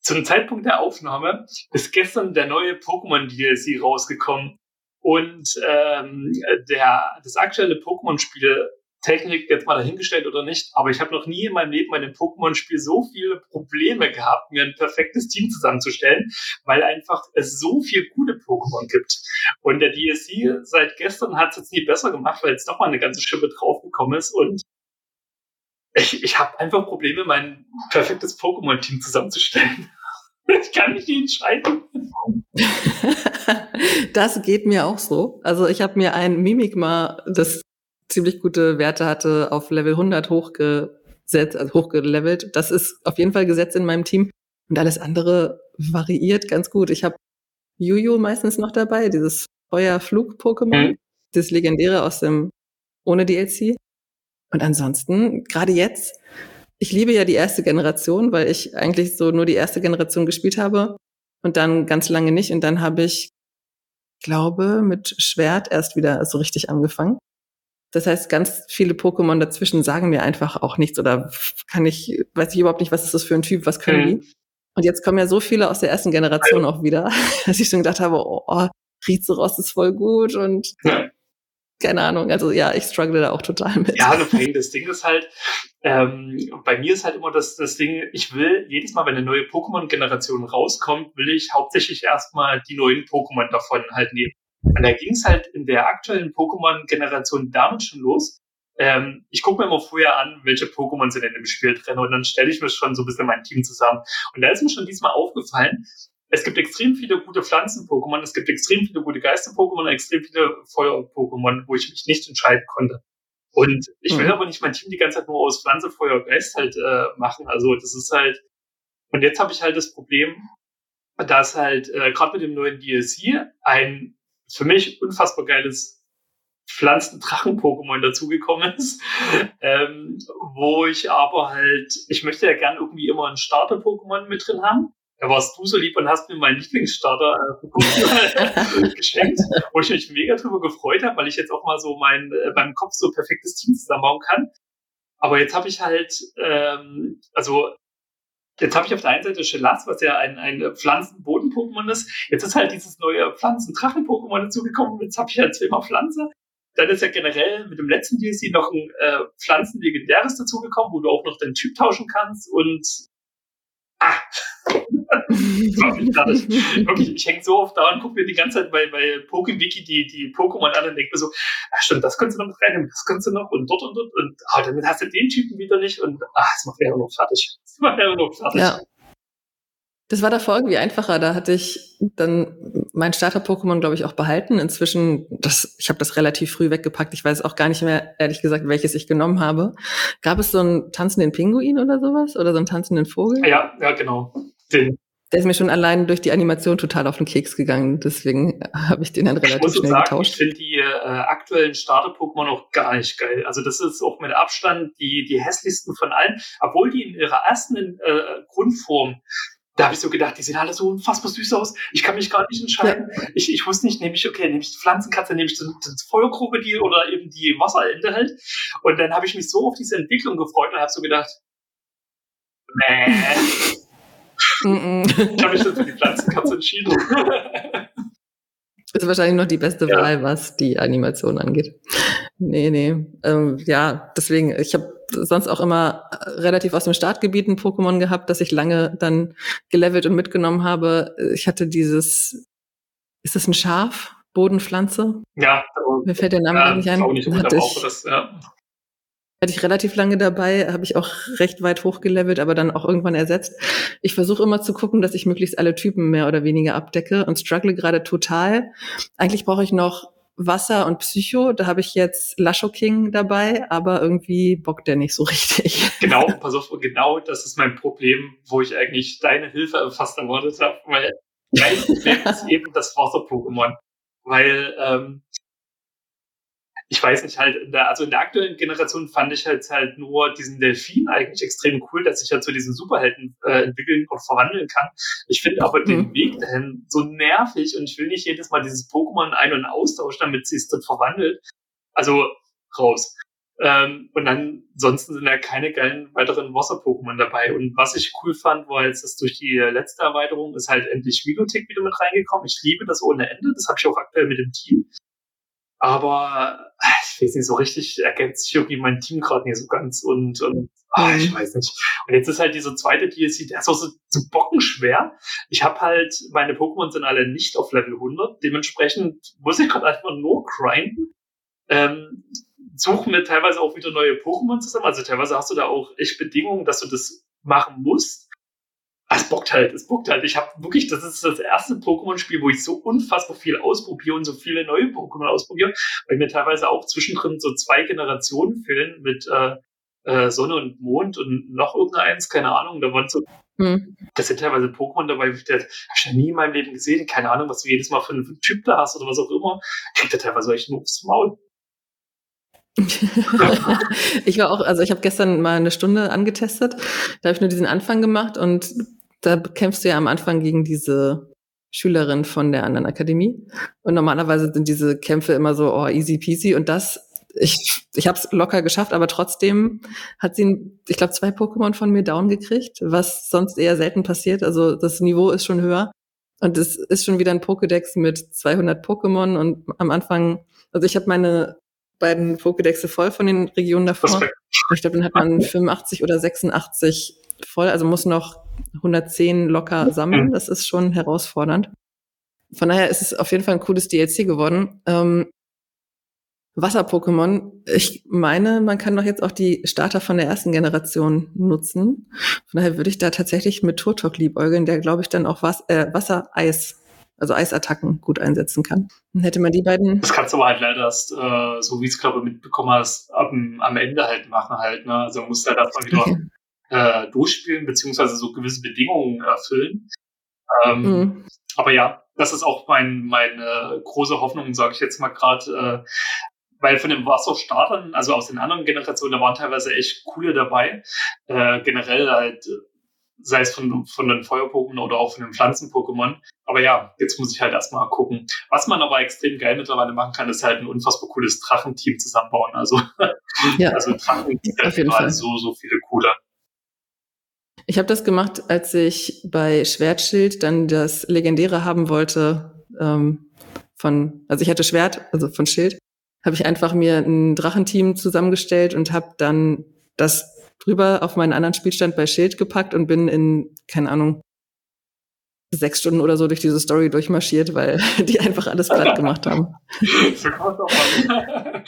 zum Zeitpunkt der Aufnahme ist gestern der neue Pokémon DLC rausgekommen. Und ähm, der, das aktuelle Pokémon-Spiel Technik jetzt mal dahingestellt oder nicht, aber ich habe noch nie in meinem Leben bei einem Pokémon-Spiel so viele Probleme gehabt, mir ein perfektes Team zusammenzustellen, weil einfach es so viel gute Pokémon gibt. Und der DSC seit gestern hat es jetzt nie besser gemacht, weil jetzt nochmal eine ganze Schippe draufgekommen ist und ich, ich habe einfach Probleme, mein perfektes Pokémon-Team zusammenzustellen. Ich kann nicht entscheiden. Das geht mir auch so. Also ich habe mir ein Mimikma, das ziemlich gute Werte hatte, auf Level 100 hochgesetzt, also hochgelevelt. Das ist auf jeden Fall gesetzt in meinem Team. Und alles andere variiert ganz gut. Ich habe Juju meistens noch dabei, dieses Feuerflug-Pokémon, mhm. das legendäre aus dem ohne DLC. Und ansonsten, gerade jetzt, ich liebe ja die erste Generation, weil ich eigentlich so nur die erste Generation gespielt habe und dann ganz lange nicht. Und dann habe ich, glaube, mit Schwert erst wieder so richtig angefangen. Das heißt, ganz viele Pokémon dazwischen sagen mir einfach auch nichts oder kann ich, weiß ich überhaupt nicht, was ist das für ein Typ, was können mhm. die? Und jetzt kommen ja so viele aus der ersten Generation auch wieder, dass ich schon gedacht habe, oh, oh Rizeros ist voll gut und ja. keine Ahnung. Also ja, ich struggle da auch total mit. Ja, vor allem das Ding ist halt, ähm, bei mir ist halt immer das, das Ding, ich will jedes Mal, wenn eine neue Pokémon-Generation rauskommt, will ich hauptsächlich erstmal die neuen Pokémon davon halt nehmen. Und da ging es halt in der aktuellen Pokémon-Generation damit schon los. Ähm, ich gucke mir immer vorher an, welche Pokémon sind denn im Spiel drin und dann stelle ich mir schon so ein bisschen mein Team zusammen. Und da ist mir schon diesmal aufgefallen, es gibt extrem viele gute Pflanzen-Pokémon, es gibt extrem viele gute Geister-Pokémon, extrem viele Feuer-Pokémon, wo ich mich nicht entscheiden konnte. Und ich will mhm. aber nicht mein Team die ganze Zeit nur aus Pflanze, Feuer, Geist halt äh, machen. Also das ist halt. Und jetzt habe ich halt das Problem, dass halt äh, gerade mit dem neuen DLC ein für mich unfassbar geiles Pflanzen-Drachen-Pokémon dazugekommen ist, ähm, wo ich aber halt, ich möchte ja gern irgendwie immer ein Starter-Pokémon mit drin haben. Da warst du so lieb und hast mir meinen Lieblingsstarter äh, geschenkt, wo ich mich mega drüber gefreut habe, weil ich jetzt auch mal so mein äh, beim Kopf so perfektes Team zusammenbauen kann. Aber jetzt habe ich halt, ähm, also jetzt habe ich auf der einen Seite Shelas, was ja ein, ein Pflanzen-Boden-Pokémon ist. Jetzt ist halt dieses neue Pflanzen-Drachen-Pokémon dazugekommen. Jetzt habe ich halt zweimal Pflanze. Dann ist ja generell mit dem letzten DLC noch ein äh, Pflanzen-Legendäres dazugekommen, wo du auch noch deinen Typ tauschen kannst und ah, Wirklich, ich hänge so oft da und gucke mir die ganze Zeit bei, bei PokeWiki die, die Pokémon an und denke mir so, ach stimmt, das kannst du noch mit reinnehmen, das kannst du noch und dort und dort und ah, dann hast du den Typen wieder nicht und ah, das macht einfach nur fertig. Das macht einfach nur fertig. Ja. Das war davor irgendwie einfacher. Da hatte ich dann mein Starter-Pokémon, glaube ich, auch behalten. Inzwischen, das, ich habe das relativ früh weggepackt. Ich weiß auch gar nicht mehr, ehrlich gesagt, welches ich genommen habe. Gab es so einen tanzenden Pinguin oder sowas? Oder so einen tanzenden Vogel? Ja, ja, genau. Den. Der ist mir schon allein durch die Animation total auf den Keks gegangen. Deswegen habe ich den dann relativ schnell sagen, getauscht. Ich finde die äh, aktuellen Starter-Pokémon auch gar nicht geil. Also das ist auch mit Abstand die, die hässlichsten von allen. Obwohl die in ihrer ersten äh, Grundform da habe ich so gedacht, die sehen alle so unfassbar süß aus. Ich kann mich gar nicht entscheiden. Ja. Ich, ich wusste nicht, nehme ich, okay, nehme ich die Pflanzenkatze, nehme ich das Feuerkrokodil oder eben die Wasserente halt. Und dann habe ich mich so auf diese Entwicklung gefreut und habe so gedacht, nee. Ich habe mich dann für die Pflanzenkatze entschieden. Das ist wahrscheinlich noch die beste ja. Wahl, was die Animation angeht. Nee, nee. Ähm, ja, deswegen, ich habe sonst auch immer relativ aus dem Startgebiet ein Pokémon gehabt, das ich lange dann gelevelt und mitgenommen habe. Ich hatte dieses, ist das ein Schaf? Bodenpflanze? Ja. Mir fällt der Name ja, nicht ein. Auch nicht gut, hatte ich, das, ja. Hatte ich relativ lange dabei, habe ich auch recht weit hochgelevelt, aber dann auch irgendwann ersetzt. Ich versuche immer zu gucken, dass ich möglichst alle Typen mehr oder weniger abdecke und struggle gerade total. Eigentlich brauche ich noch Wasser und Psycho. Da habe ich jetzt Lasho King dabei, aber irgendwie bockt der nicht so richtig. Genau, pass auf, genau das ist mein Problem, wo ich eigentlich deine Hilfe fast erwartet habe, weil mein Problem ist eben das Wasser-Pokémon. Weil ähm, ich weiß nicht, halt, in der, also in der aktuellen Generation fand ich halt halt nur diesen Delfin eigentlich extrem cool, dass ich halt zu diesen Superhelden äh, entwickeln und verwandeln kann. Ich finde aber mhm. den Weg dahin so nervig und ich will nicht jedes Mal dieses Pokémon ein- und austauschen, damit sie es dann verwandelt. Also raus. Ähm, und dann, ansonsten sind ja keine geilen weiteren Wasser-Pokémon dabei. Und was ich cool fand, war jetzt, dass durch die letzte Erweiterung ist halt endlich Milotic wieder mit reingekommen. Ich liebe das ohne Ende. Das habe ich auch aktuell mit dem Team. Aber ich weiß nicht, so richtig ergänzt sich irgendwie mein Team gerade nicht so ganz und, und ach, ich mhm. weiß nicht. Und jetzt ist halt diese zweite DLC, der ist auch so, so bockenschwer. Ich habe halt, meine Pokémon sind alle nicht auf Level 100. Dementsprechend muss ich gerade einfach nur grinden. Ähm, suchen wir teilweise auch wieder neue Pokémon zusammen. Also teilweise hast du da auch echt Bedingungen, dass du das machen musst es bockt halt, es bockt halt. Ich habe wirklich, das ist das erste Pokémon-Spiel, wo ich so unfassbar viel ausprobiere und so viele neue Pokémon ausprobiere, weil mir teilweise auch zwischendrin so zwei Generationen fehlen mit äh, äh, Sonne und Mond und noch irgendeins, keine Ahnung. Da waren so, hm. das sind teilweise Pokémon dabei, das habe ich noch nie in meinem Leben gesehen. Keine Ahnung, was du jedes Mal für einen, Typ da hast oder was auch immer. Ich krieg da teilweise echt nur aufs Maul. ich war auch, also ich habe gestern mal eine Stunde angetestet. Da habe ich nur diesen Anfang gemacht und da kämpfst du ja am Anfang gegen diese Schülerin von der anderen Akademie. Und normalerweise sind diese Kämpfe immer so, oh, easy peasy. Und das, ich, ich habe es locker geschafft, aber trotzdem hat sie, ich glaube, zwei Pokémon von mir down gekriegt, was sonst eher selten passiert. Also das Niveau ist schon höher. Und es ist schon wieder ein Pokédex mit 200 Pokémon. Und am Anfang, also ich habe meine beiden Pokédexe voll von den Regionen davor. Ich glaube, dann hat man 85 oder 86 voll, also muss noch 110 locker sammeln. Das ist schon herausfordernd. Von daher ist es auf jeden Fall ein cooles DLC geworden. Ähm, Wasser-Pokémon, ich meine, man kann doch jetzt auch die Starter von der ersten Generation nutzen. Von daher würde ich da tatsächlich mit Turtok liebäugeln, der, glaube ich, dann auch Was äh, Wasser-Eis, also Eisattacken gut einsetzen kann. Dann hätte man die beiden. Das kannst du aber halt leider erst, äh, so wie es glaube ich mitbekommen hast, am, am Ende halt machen halt. Ne? Also man muss halt erstmal wieder Okay. Äh, durchspielen, beziehungsweise so gewisse Bedingungen erfüllen. Ähm, Mhm. Aber ja, das ist auch mein, meine große Hoffnung, sage ich jetzt mal gerade, äh, weil von den Wasserstartern, also aus den anderen Generationen, da waren teilweise echt coole dabei. Äh, generell halt, sei es von, von den Feuer-Pokémon oder auch von den Pflanzen-Pokémon. Aber ja, jetzt muss ich halt erstmal gucken. Was man aber extrem geil mittlerweile machen kann, ist halt ein unfassbar cooles Drachenteam zusammenbauen. Also, Ja, also Drachen gibt Auf jeden Fall. so, so viele. Ich habe das gemacht, als ich bei Schwertschild dann das Legendäre haben wollte ähm, von, also ich hatte Schwert, also von Schild, habe ich einfach mir ein Drachenteam zusammengestellt und habe dann das drüber auf meinen anderen Spielstand bei Schild gepackt und bin in, keine Ahnung, sechs Stunden oder so durch diese Story durchmarschiert, weil die einfach alles platt gemacht haben. so kann man auch machen.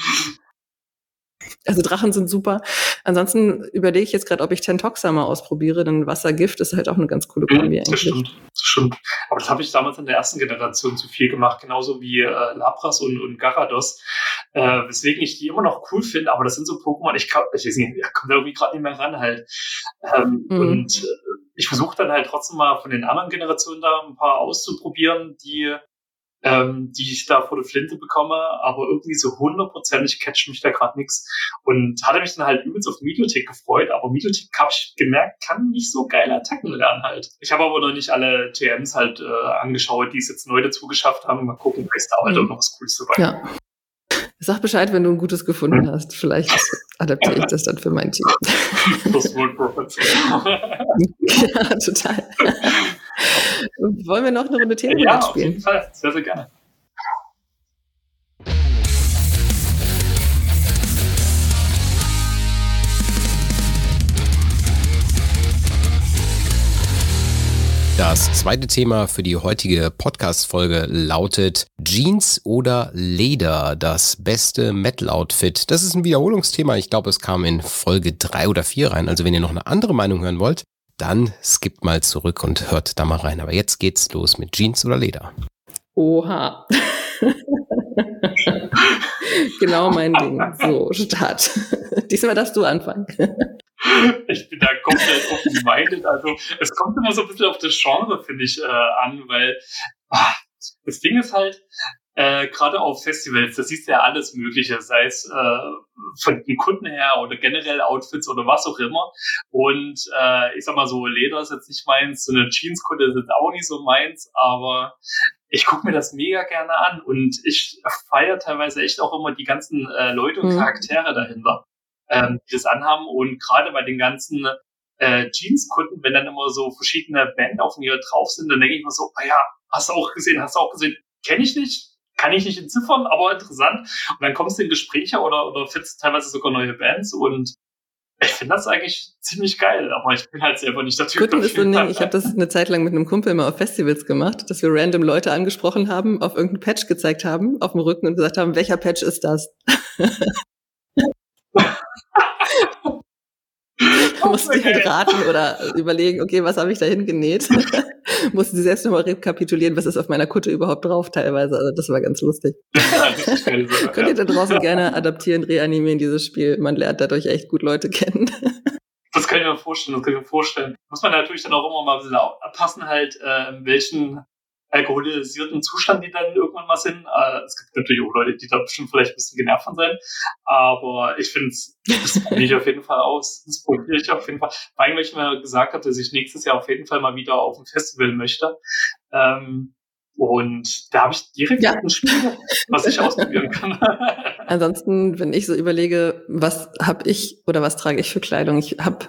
Also Drachen sind super. Ansonsten überlege ich jetzt gerade, ob ich Tentoxa mal ausprobiere, denn Wassergift ist halt auch eine ganz coole Kombi Mhm, Das eigentlich. stimmt, das stimmt. Aber das habe ich damals in der ersten Generation zu viel gemacht, genauso wie äh, Lapras und, und Garados. Äh, weswegen ich die immer noch cool finde, aber das sind so Pokémon, ich, kann, ich ich komme da irgendwie gerade nicht mehr ran halt. Ähm, Mhm. Und äh, ich versuche dann halt trotzdem mal von den anderen Generationen da ein paar auszuprobieren, die ähm, die ich da vor der Flinte bekomme, aber irgendwie so hundertprozentig catcht mich da gerade nix. Und hatte mich dann halt übelst auf Mediatek gefreut, aber Mediatek habe ich gemerkt, kann nicht so geile Attacken lernen halt. Ich habe aber noch nicht alle TMs halt äh, angeschaut, die es jetzt neu dazu geschafft haben. Mal gucken, vielleicht ist da halt Mhm. auch noch was Cooles dabei. Ja. Sag Bescheid, wenn du ein gutes gefunden hast. Vielleicht adaptiere ich das dann für mein Team. Das Prophets. ja, total. Wollen wir noch eine Runde ja, Themenmonat auf jeden spielen? Fall. Sehr, sehr gerne. Das zweite Thema für die heutige Podcast-Folge lautet Jeans oder Leder, das beste Metal-Outfit. Das ist ein Wiederholungsthema. Ich glaube, es kam in Folge drei oder vier rein. Also wenn ihr noch eine andere Meinung hören wollt, dann skippt mal zurück und hört da mal rein. Aber jetzt geht's los mit Jeans oder Leder. Oha. genau mein Ding. So, Start. Diesmal darfst du anfangen. ich bin da komplett open-minded. Also es kommt immer so ein bisschen auf das Genre, finde ich, äh, an, weil ah, das Ding ist halt, äh, gerade auf Festivals, da siehst du ja alles Mögliche, sei es äh, von den Kunden her oder generell Outfits oder was auch immer. Und äh, ich sag mal so, Leder ist jetzt nicht meins, so eine Jeanskunde ist jetzt auch nicht so meins, aber ich gucke mir das mega gerne an und ich feiere teilweise echt auch immer die ganzen äh, Leute und Mhm. Charaktere dahinter, ähm, die das anhaben. Und gerade bei den ganzen äh, Jeanskunden, wenn dann immer so verschiedene Bandaufnäher drauf sind, dann denke ich mir so, ah ja, hast du auch gesehen, hast du auch gesehen, kenne ich nicht, kann ich nicht entziffern, aber interessant. Und dann kommst du in Gespräche oder, oder findest teilweise sogar neue Bands und ich finde das eigentlich ziemlich geil, aber ich bin halt selber nicht der Typ Kutten ist so. Ding. Ich habe das eine Zeit lang mit einem Kumpel mal auf Festivals gemacht, dass wir random Leute angesprochen haben, auf irgendeinen Patch gezeigt haben, auf dem Rücken und gesagt haben, welcher Patch ist das? Da mussten halt raten oder überlegen, okay, was habe ich da hingenäht? mussten sie selbst nochmal rekapitulieren, was ist auf meiner Kutte überhaupt drauf teilweise. Also das war ganz lustig. Könnt ihr da draußen gerne adaptieren, reanimieren, dieses Spiel. Man lernt dadurch echt gut Leute kennen. Das kann ich mir vorstellen, das kann ich mir vorstellen. Muss man natürlich dann auch immer mal ein bisschen abpassen, halt, äh, in welchen alkoholisierten Zustand die dann irgendwann mal sind. Äh, es gibt natürlich auch Leute, die da bestimmt vielleicht ein bisschen genervt von sein. Aber ich finde es, das probiere ich auf jeden Fall aus. Das probiere ich auf jeden Fall. Vor allem, weil ich mir gesagt habe, dass ich nächstes Jahr auf jeden Fall mal wieder auf ein Festival möchte. Ähm, und da habe ich direkt Ja. ein Spiel, was ich ausprobieren kann. Ansonsten, wenn ich so überlege, was habe ich oder was trage ich für Kleidung? Ich habe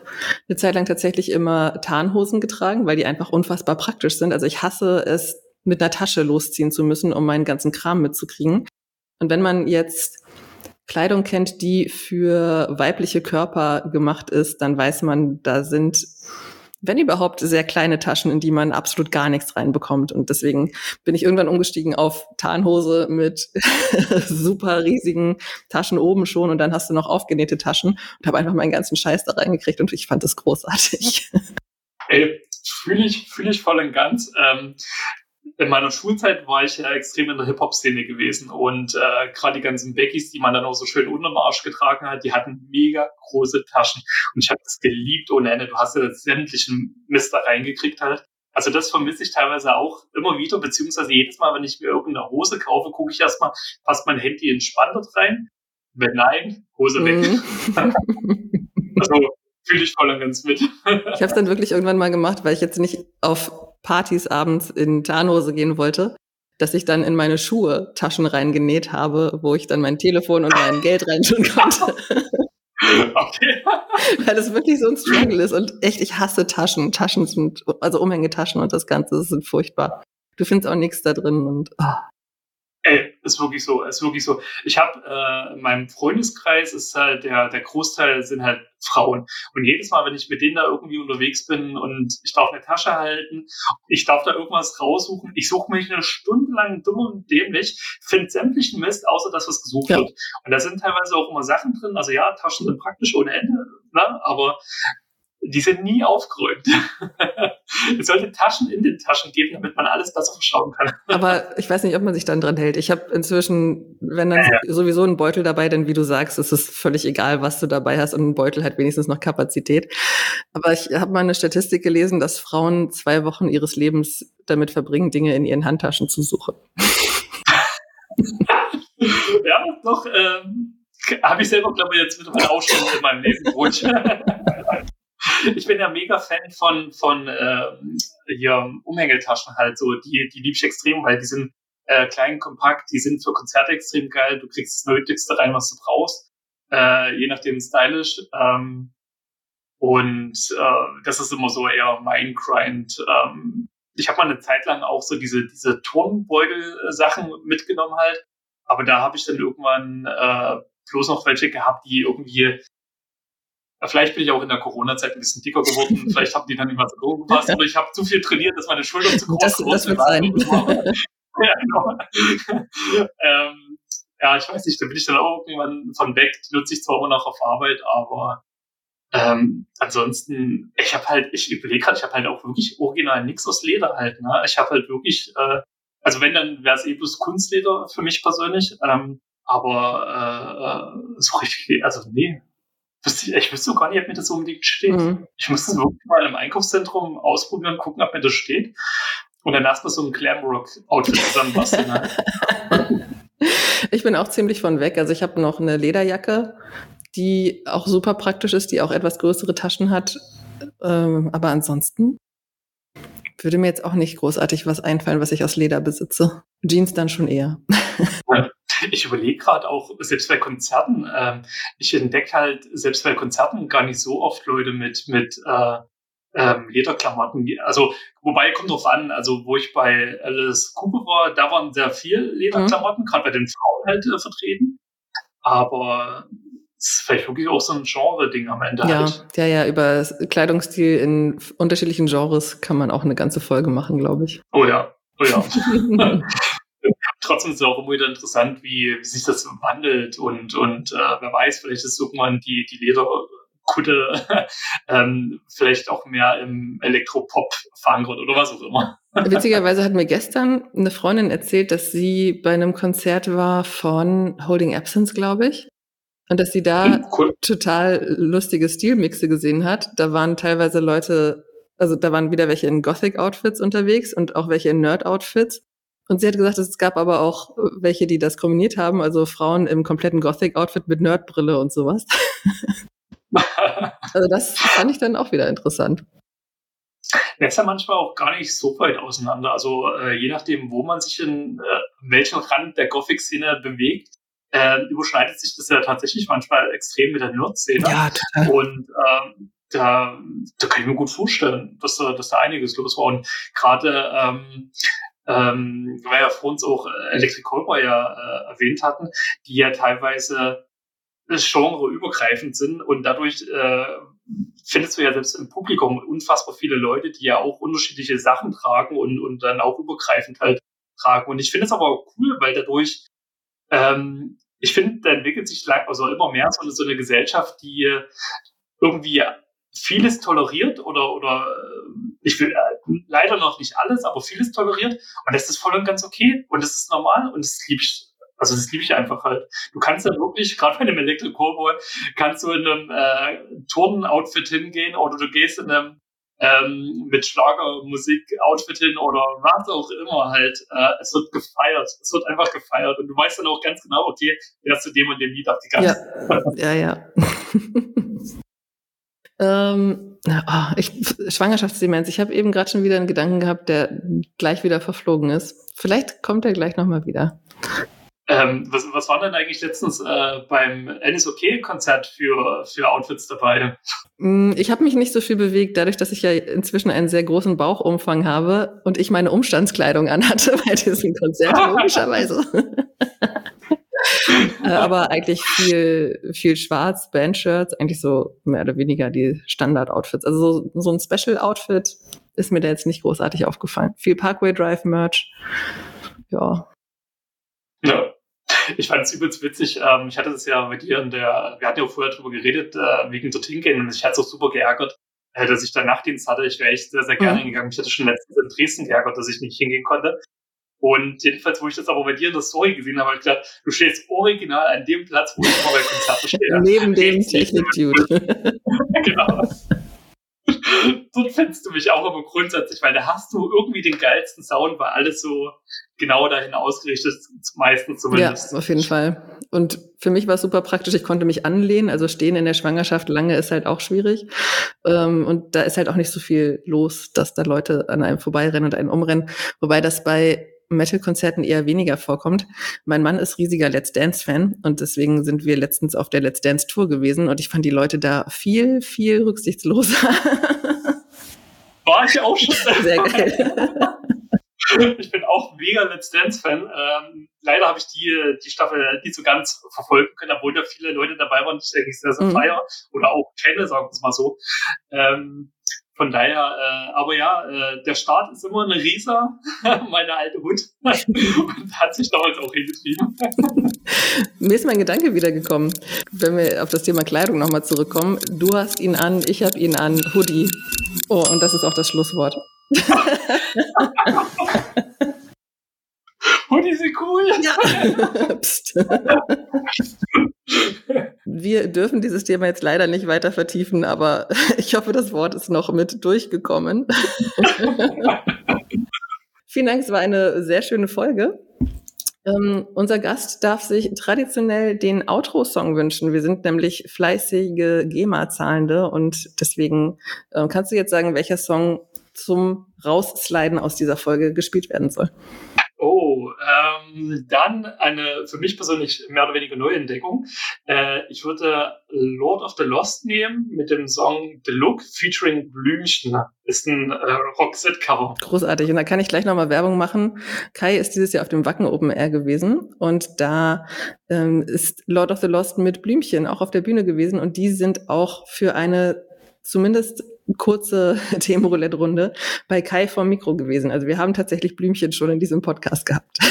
eine Zeit lang tatsächlich immer Tarnhosen getragen, weil die einfach unfassbar praktisch sind. Also ich hasse es, mit einer Tasche losziehen zu müssen, um meinen ganzen Kram mitzukriegen. Und wenn man jetzt Kleidung kennt, die für weibliche Körper gemacht ist, dann weiß man, da sind wenn überhaupt, sehr kleine Taschen, in die man absolut gar nichts reinbekommt. Und deswegen bin ich irgendwann umgestiegen auf Tarnhose mit super riesigen Taschen oben schon und dann hast du noch aufgenähte Taschen und habe einfach meinen ganzen Scheiß da reingekriegt und ich fand das großartig. Ey, fühle ich, fühle ich voll und ganz. Ähm, in meiner Schulzeit war ich ja extrem in der Hip-Hop-Szene gewesen und äh, gerade die ganzen Beckys, die man dann auch so schön unterm Arsch getragen hat, die hatten mega große Taschen und ich habe das geliebt ohne Ende. Du hast ja sämtlichen Mist da reingekriegt halt. Also das vermisse ich teilweise auch immer wieder, beziehungsweise jedes Mal, wenn ich mir irgendeine Hose kaufe, gucke ich erstmal, passt mein Handy in Spandert rein? Wenn nein, Hose weg. Mhm. also fühle ich voll und ganz mit. ich habe es dann wirklich irgendwann mal gemacht, weil ich jetzt nicht auf Partys abends in Tarnhose gehen wollte, dass ich dann in meine Schuhe Taschen reingenäht habe, wo ich dann mein Telefon und mein Geld reinschauen konnte. Okay. Weil das wirklich so ein Struggle ist und echt, ich hasse Taschen. Taschen sind, also Umhängetaschen und das Ganze, das sind furchtbar. Du findest auch nichts da drin und oh. Ist wirklich so, ist wirklich so. Ich habe äh, in meinem Freundeskreis ist halt der der Großteil sind halt Frauen und jedes Mal, wenn ich mit denen da irgendwie unterwegs bin und ich darf eine Tasche halten, ich darf da irgendwas raussuchen, ich suche mich eine Stunde lang dumm und dämlich, finde sämtlichen Mist, außer das, was gesucht ja. wird. Und da sind teilweise auch immer Sachen drin. Also ja, Taschen sind praktisch ohne Ende, ne? aber die sind nie aufgeräumt. es sollte Taschen in den Taschen geben, damit man alles besser verschauen kann. Aber ich weiß nicht, ob man sich dann dran hält. Ich habe inzwischen, wenn dann ja, ja. sowieso ein Beutel dabei, denn wie du sagst, ist es völlig egal, was du dabei hast und ein Beutel hat wenigstens noch Kapazität. Aber ich habe mal eine Statistik gelesen, dass Frauen zwei Wochen ihres Lebens damit verbringen, Dinge in ihren Handtaschen zu suchen. ja, doch. Ähm habe ich selber, glaube ich, jetzt mit meiner Ausstellung in meinem Leben, ich bin ja mega Fan von, von äh, hier Umhängetaschen halt so. Die, die liebe ich extrem, weil die sind äh, klein, kompakt, die sind für Konzerte extrem geil. Du kriegst das Nötigste rein, was du brauchst. Äh, je nachdem stylisch. Ähm, und äh, das ist immer so eher mein Grind. Ähm, ich habe mal eine Zeit lang auch so diese, diese Turnbeutel-Sachen mitgenommen halt. Aber da habe ich dann irgendwann äh, bloß noch welche gehabt, die irgendwie Vielleicht bin ich auch in der Corona-Zeit ein bisschen dicker geworden. Vielleicht haben die dann nicht mehr so gepasst. Oder ich habe zu viel trainiert, dass meine Schultern zu groß das, das wird sein. ja, genau. ähm, ja, ich weiß nicht, da bin ich dann auch irgendwann von weg. Die nutze ich zwar immer noch auf Arbeit, aber ähm, ansonsten, ich habe halt, ich überlege gerade, ich habe halt auch wirklich original nichts aus Leder halt. Ne? Ich habe halt wirklich, äh, also wenn, dann wäre es eh bloß Kunstleder für mich persönlich. Ähm, aber äh, so richtig, also nee, wüsste ich, ich wüsste gar nicht, ob mir das so unbedingt steht. Mhm. Ich müsste es wirklich mal im Einkaufszentrum ausprobieren, gucken, ob mir das steht. Und dann erstmal so ein Glamrock-Outfit zusammenbasteln. Ne? ich bin auch ziemlich von weg. Also ich habe noch eine Lederjacke, die auch super praktisch ist, die auch etwas größere Taschen hat. Ähm, aber ansonsten würde mir jetzt auch nicht großartig was einfallen, was ich aus Leder besitze. Jeans dann schon eher. Ich überlege gerade auch, selbst bei Konzerten, ähm, ich entdecke halt selbst bei Konzerten gar nicht so oft Leute mit, mit äh, ähm, Lederklamotten. Also, wobei kommt drauf an, also wo ich bei Alice Cooper war, da waren sehr viel Lederklamotten, mhm. gerade bei den Frauen halt äh, vertreten. Aber es ist vielleicht wirklich auch so ein Genre-Ding am Ende. Ja, halt. ja, ja, über Kleidungsstil in unterschiedlichen Genres kann man auch eine ganze Folge machen, glaube ich. Oh ja, oh ja. trotzdem ist es auch immer wieder interessant, wie, wie sich das wandelt und, und äh, wer weiß, vielleicht ist irgendwann die, die Lederkutte ähm, vielleicht auch mehr im Elektropop verankert oder was auch immer. Witzigerweise hat mir gestern eine Freundin erzählt, dass sie bei einem Konzert war von Holding Absence, glaube ich. Und dass sie da hm, cool. total lustige Stilmixe gesehen hat. Da waren teilweise Leute, also da waren wieder welche in Gothic-Outfits unterwegs und auch welche in Nerd-Outfits. Und sie hat gesagt, es gab aber auch äh, welche, die das kombiniert haben, also Frauen im kompletten Gothic-Outfit mit Nerdbrille und sowas. also das fand ich dann auch wieder interessant. Der ist ja manchmal auch gar nicht so weit auseinander. Also äh, je nachdem, wo man sich in äh, welchem Rand der Gothic-Szene bewegt, äh, überschneidet sich das ja tatsächlich manchmal extrem mit der Nerd-Szene. Ja, total. Und ähm, da, da kann ich mir gut vorstellen, dass, dass da einiges los war. Und gerade ähm, ähm, weil ja vor uns auch äh, Electric Callboy ja äh, erwähnt hatten, die ja teilweise genreübergreifend sind und dadurch äh, findest du ja selbst im Publikum unfassbar viele Leute, die ja auch unterschiedliche Sachen tragen und, und dann auch übergreifend halt tragen. Und ich finde es aber auch cool, weil dadurch, ähm, ich finde, da entwickelt sich also immer mehr so, so eine Gesellschaft, die irgendwie vieles toleriert oder, oder äh, ich will äh, leider noch nicht alles, aber vieles toleriert. Und das ist voll und ganz okay. Und das ist normal und das liebe ich also das liebe ich einfach halt. Du kannst ja wirklich, gerade bei einem Electric Cowboy, kannst du in einem äh, Turnen-Outfit hingehen oder du gehst in einem ähm, mit Schlagermusik-Outfit hin oder was auch immer halt. Äh, es wird gefeiert. Es wird einfach gefeiert. Und du weißt dann auch ganz genau, okay, der ist zu dem und dem Lied auf die ganze Ja, ja. ja. ähm, oh, ich, Schwangerschaftsdemenz. Ich habe eben gerade schon wieder einen Gedanken gehabt, der gleich wieder verflogen ist. Vielleicht kommt er gleich nochmal wieder. Ähm, was, was war denn eigentlich letztens äh, beim NSOK-Konzert für, für Outfits dabei? Mm, ich habe mich nicht so viel bewegt, dadurch, dass ich ja inzwischen einen sehr großen Bauchumfang habe und ich meine Umstandskleidung anhatte bei diesem Konzert, logischerweise. äh, aber eigentlich viel, viel schwarz, Bandshirts, eigentlich so mehr oder weniger die Standard-Outfits. Also so, so ein Special-Outfit ist mir da jetzt nicht großartig aufgefallen. Viel Parkway Drive-Merch. Ja. Ja, ich fand es übelst witzig. Ähm, ich hatte das ja mit dir in der, wir hatten ja vorher drüber geredet, äh, wegen dorthin gehen. Und ich hatte es auch super geärgert, äh, dass ich da Nachtdienst hatte. Ich wäre echt sehr, sehr gerne mhm. hingegangen. Ich hatte schon letztens in Dresden geärgert, dass ich nicht hingehen konnte. Und jedenfalls, wo ich das aber bei dir in der Story gesehen habe, habe ich gedacht, du stehst original an dem Platz, wo ich vor bei Konzerten stehe. Neben dem Technik-Dude. genau. Dort findest du mich auch aber grundsätzlich, weil da hast du irgendwie den geilsten Sound, weil alles so genau dahin ausgerichtet ist, meistens zumindest. Ja, auf jeden Fall. Und für mich war es super praktisch, ich konnte mich anlehnen, also stehen in der Schwangerschaft lange ist halt auch schwierig. Ähm, und da ist halt auch nicht so viel los, dass da Leute an einem vorbeirennen und einen umrennen. Wobei das bei Metal-Konzerten eher weniger vorkommt. Mein Mann ist riesiger Let's Dance-Fan und deswegen sind wir letztens auf der Let's Dance-Tour gewesen und ich fand die Leute da viel, viel rücksichtsloser. War ich auch schon. Sehr geil. Ich bin auch mega Let's Dance-Fan. Ähm, leider habe ich die, die Staffel nicht so ganz verfolgen können, obwohl da viele Leute dabei waren, die ich eigentlich sehr, sehr mhm. feier oder auch kenne, sagen wir es mal so. Ähm, von daher, äh, aber ja, äh, der Start ist immer eine Rieser, meine alte Hut. und hat sich damals auch hingetrieben. Mir ist mein Gedanke wiedergekommen, wenn wir auf das Thema Kleidung nochmal zurückkommen. Du hast ihn an, ich habe ihn an, Hoodie. Oh, und das ist auch das Schlusswort. Hoodie sind cool. Ja. Psst. Wir dürfen dieses Thema jetzt leider nicht weiter vertiefen, aber ich hoffe, das Wort ist noch mit durchgekommen. Vielen Dank, es war eine sehr schöne Folge. Ähm, unser Gast darf sich traditionell den Outro-Song wünschen. Wir sind nämlich fleißige GEMA-Zahlende und deswegen äh, kannst du jetzt sagen, welcher Song zum Raussliden aus dieser Folge gespielt werden soll. Oh, ähm, dann eine für mich persönlich mehr oder weniger neue Entdeckung. Äh, ich würde Lord of the Lost nehmen mit dem Song The Look featuring Blümchen. Ist ein äh, Roxette-Cover. Großartig. Und da kann ich gleich nochmal Werbung machen. Kai ist dieses Jahr auf dem Wacken Open Air gewesen und da ähm, ist Lord of the Lost mit Blümchen auch auf der Bühne gewesen und die sind auch für eine zumindest kurze Themenroulette-Runde bei Kai vom Mikro gewesen. Also wir haben tatsächlich Blümchen schon in diesem Podcast gehabt.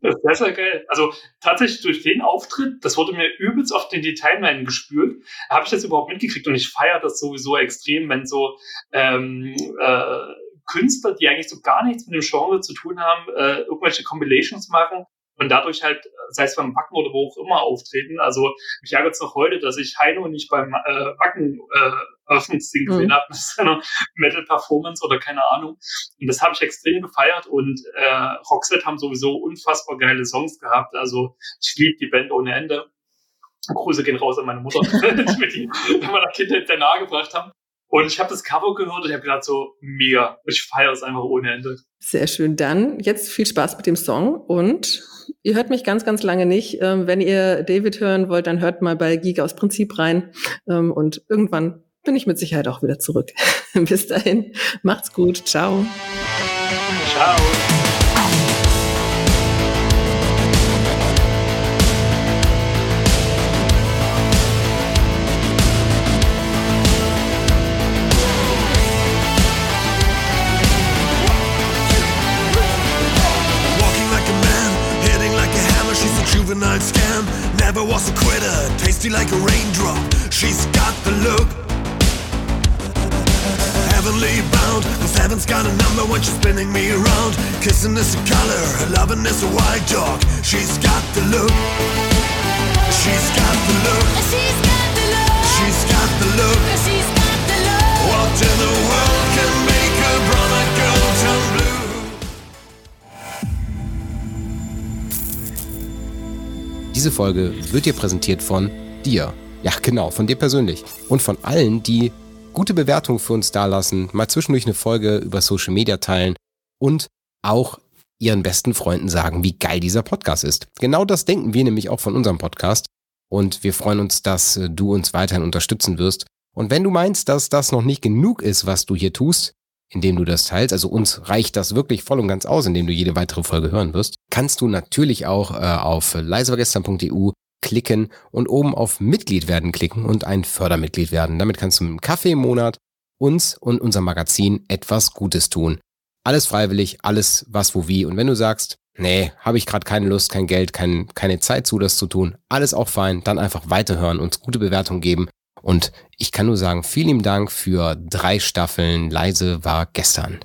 Das ist sehr, sehr geil. Also tatsächlich durch den Auftritt, das wurde mir übelst oft in die gespürt, habe ich das überhaupt mitgekriegt und ich feiere das sowieso extrem, wenn so ähm, äh, Künstler, die eigentlich so gar nichts mit dem Genre zu tun haben, äh, irgendwelche Compilations machen und dadurch halt, sei es beim Wacken oder wo auch immer auftreten. Also mich ärgert es noch heute, dass ich Heino nicht beim äh, Wacken äh, Eröffnungsding mhm. gesehen habe mit seiner Metal-Performance oder keine Ahnung. Und das habe ich extrem gefeiert und äh, Roxette haben sowieso unfassbar geile Songs gehabt. Also ich liebe die Band ohne Ende. Grüße gehen raus an meine Mutter, die mir die in meiner Kindheit sehr nahe gebracht haben. Und ich habe das Cover gehört und ich habe gedacht so, mega. Ich feiere es einfach ohne Ende. Sehr schön. Dann jetzt viel Spaß mit dem Song und ihr hört mich ganz, ganz lange nicht. Ähm, wenn ihr David hören wollt, dann hört mal bei Geek aus Prinzip rein. Ähm, und irgendwann bin ich mit Sicherheit auch wieder zurück. Bis dahin, macht's gut. Ciao. Ciao. juvenile scam. Never was a quitter, tasty like a raindrop. She's got the look. Heavenly bound, cause heaven's got a number when she's spinning me around. Kissing is a color, loving is a white dog. She's got the look. She's got the look. She's got the look. She's got the look. She's got the look. What in the world can make a brother girl turn blue? Diese Folge wird dir präsentiert von dir. Ja, genau, von dir persönlich. Und von allen, die gute Bewertungen für uns dalassen, mal zwischendurch eine Folge über Social Media teilen und auch ihren besten Freunden sagen, wie geil dieser Podcast ist. Genau das denken wir nämlich auch von unserem Podcast. Und wir freuen uns, dass äh, du uns weiterhin unterstützen wirst. Und wenn du meinst, dass das noch nicht genug ist, was du hier tust, indem du das teilst, also uns reicht das wirklich voll und ganz aus, indem du jede weitere Folge hören wirst, kannst du natürlich auch äh, auf leisevergestern.eu klicken und oben auf Mitglied werden klicken und ein Fördermitglied werden. Damit kannst du mit einem Kaffee im Monat uns und unser Magazin etwas Gutes tun. Alles freiwillig, alles was, wo, wie. Und wenn du sagst, nee, habe ich gerade keine Lust, kein Geld, kein, keine Zeit zu, das zu tun, alles auch fein, dann einfach weiterhören, uns gute Bewertungen geben. Und ich kann nur sagen, vielen Dank für drei Staffeln. Leise war gestern.